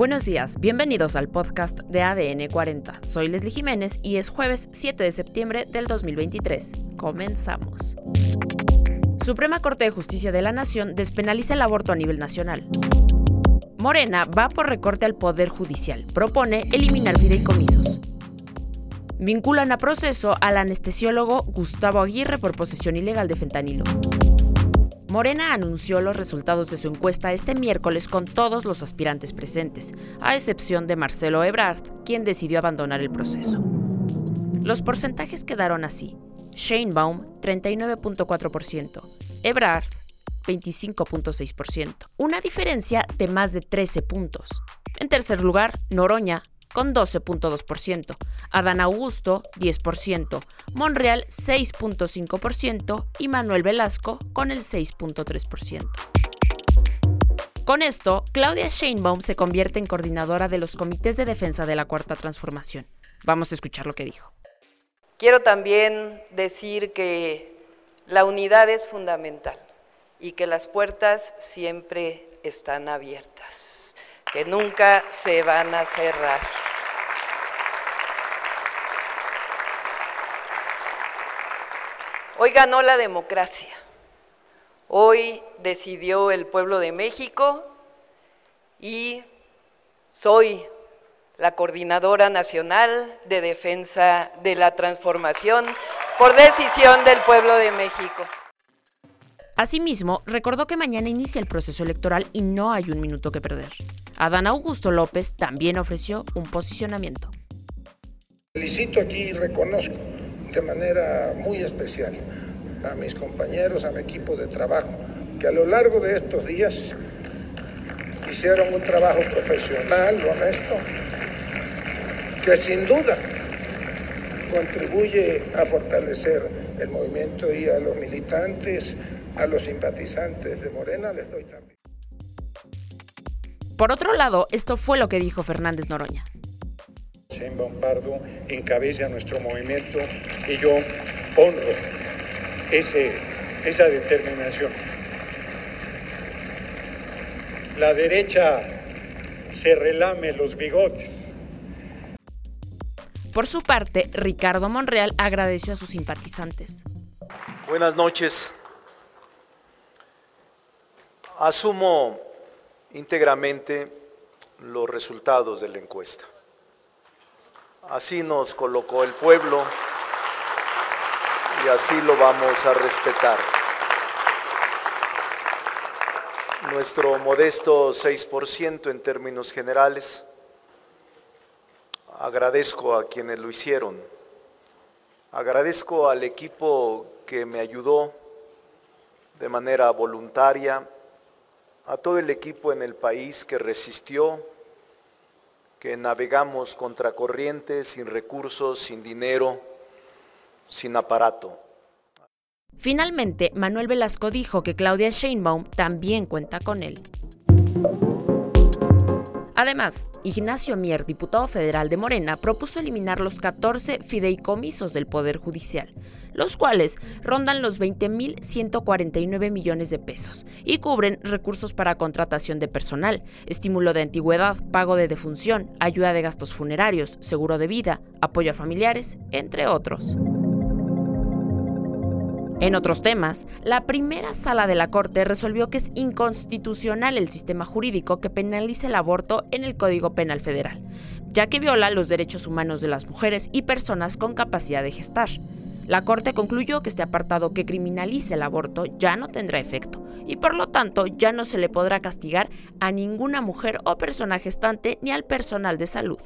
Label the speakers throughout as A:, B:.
A: Buenos días, bienvenidos al podcast de ADN 40. Soy Leslie Jiménez y es jueves 7 de septiembre del 2023. Comenzamos. Suprema Corte de Justicia de la Nación despenaliza el aborto a nivel nacional. Morena va por recorte al Poder Judicial. Propone eliminar fideicomisos. Vinculan a proceso al anestesiólogo Gustavo Aguirre por posesión ilegal de fentanilo. Morena anunció los resultados de su encuesta este miércoles con todos los aspirantes presentes, a excepción de Marcelo Ebrard, quien decidió abandonar el proceso. Los porcentajes quedaron así. Sheinbaum, 39.4%. Ebrard, 25.6%. Una diferencia de más de 13 puntos. En tercer lugar, Noroña, con 12.2%, Adán Augusto 10%, Monreal 6.5% y Manuel Velasco con el 6.3%. Con esto, Claudia Sheinbaum se convierte en coordinadora de los comités de defensa de la Cuarta Transformación. Vamos a escuchar lo que dijo.
B: Quiero también decir que la unidad es fundamental y que las puertas siempre están abiertas que nunca se van a cerrar. Hoy ganó la democracia. Hoy decidió el pueblo de México y soy la coordinadora nacional de defensa de la transformación por decisión del pueblo de México.
A: Asimismo, recordó que mañana inicia el proceso electoral y no hay un minuto que perder. Adán Augusto López también ofreció un posicionamiento.
C: Felicito aquí y reconozco de manera muy especial a mis compañeros, a mi equipo de trabajo, que a lo largo de estos días hicieron un trabajo profesional, honesto, que sin duda contribuye a fortalecer el movimiento y a los militantes, a los simpatizantes de Morena les doy también.
A: Por otro lado, esto fue lo que dijo Fernández Noroña.
D: Sheinbaum Pardo encabeza nuestro movimiento y yo honro ese, esa determinación. La derecha se relame los bigotes.
A: Por su parte, Ricardo Monreal agradeció a sus simpatizantes.
E: Buenas noches. Asumo íntegramente los resultados de la encuesta. Así nos colocó el pueblo y así lo vamos a respetar. Nuestro modesto 6% en términos generales, agradezco a quienes lo hicieron, agradezco al equipo que me ayudó de manera voluntaria a todo el equipo en el país que resistió, que navegamos contra corriente, sin recursos, sin dinero, sin aparato.
A: Finalmente, Manuel Velasco dijo que Claudia Sheinbaum también cuenta con él. Además, Ignacio Mier, diputado federal de Morena, propuso eliminar los 14 fideicomisos del Poder Judicial, los cuales rondan los 20.149 millones de pesos y cubren recursos para contratación de personal, estímulo de antigüedad, pago de defunción, ayuda de gastos funerarios, seguro de vida, apoyo a familiares, entre otros. En otros temas, la primera sala de la Corte resolvió que es inconstitucional el sistema jurídico que penaliza el aborto en el Código Penal Federal, ya que viola los derechos humanos de las mujeres y personas con capacidad de gestar. La Corte concluyó que este apartado que criminalice el aborto ya no tendrá efecto y por lo tanto ya no se le podrá castigar a ninguna mujer o persona gestante ni al personal de salud.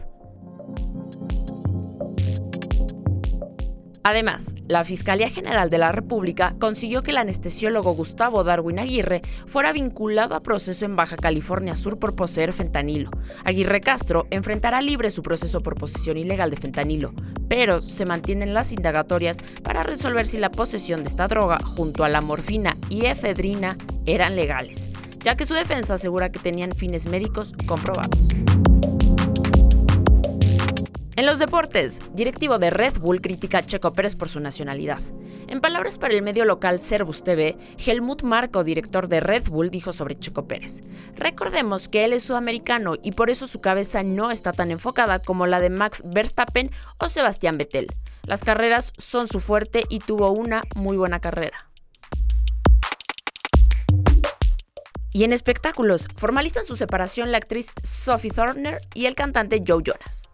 A: Además, la Fiscalía General de la República consiguió que el anestesiólogo Gustavo Darwin Aguirre fuera vinculado a proceso en Baja California Sur por poseer fentanilo. Aguirre Castro enfrentará libre su proceso por posesión ilegal de fentanilo, pero se mantienen las indagatorias para resolver si la posesión de esta droga junto a la morfina y efedrina eran legales, ya que su defensa asegura que tenían fines médicos comprobados. En los deportes, directivo de Red Bull critica a Checo Pérez por su nacionalidad. En palabras para el medio local Servus TV, Helmut Marco, director de Red Bull, dijo sobre Checo Pérez. Recordemos que él es sudamericano y por eso su cabeza no está tan enfocada como la de Max Verstappen o Sebastián Vettel. Las carreras son su fuerte y tuvo una muy buena carrera. Y en espectáculos, formalizan su separación la actriz Sophie Thorner y el cantante Joe Jonas.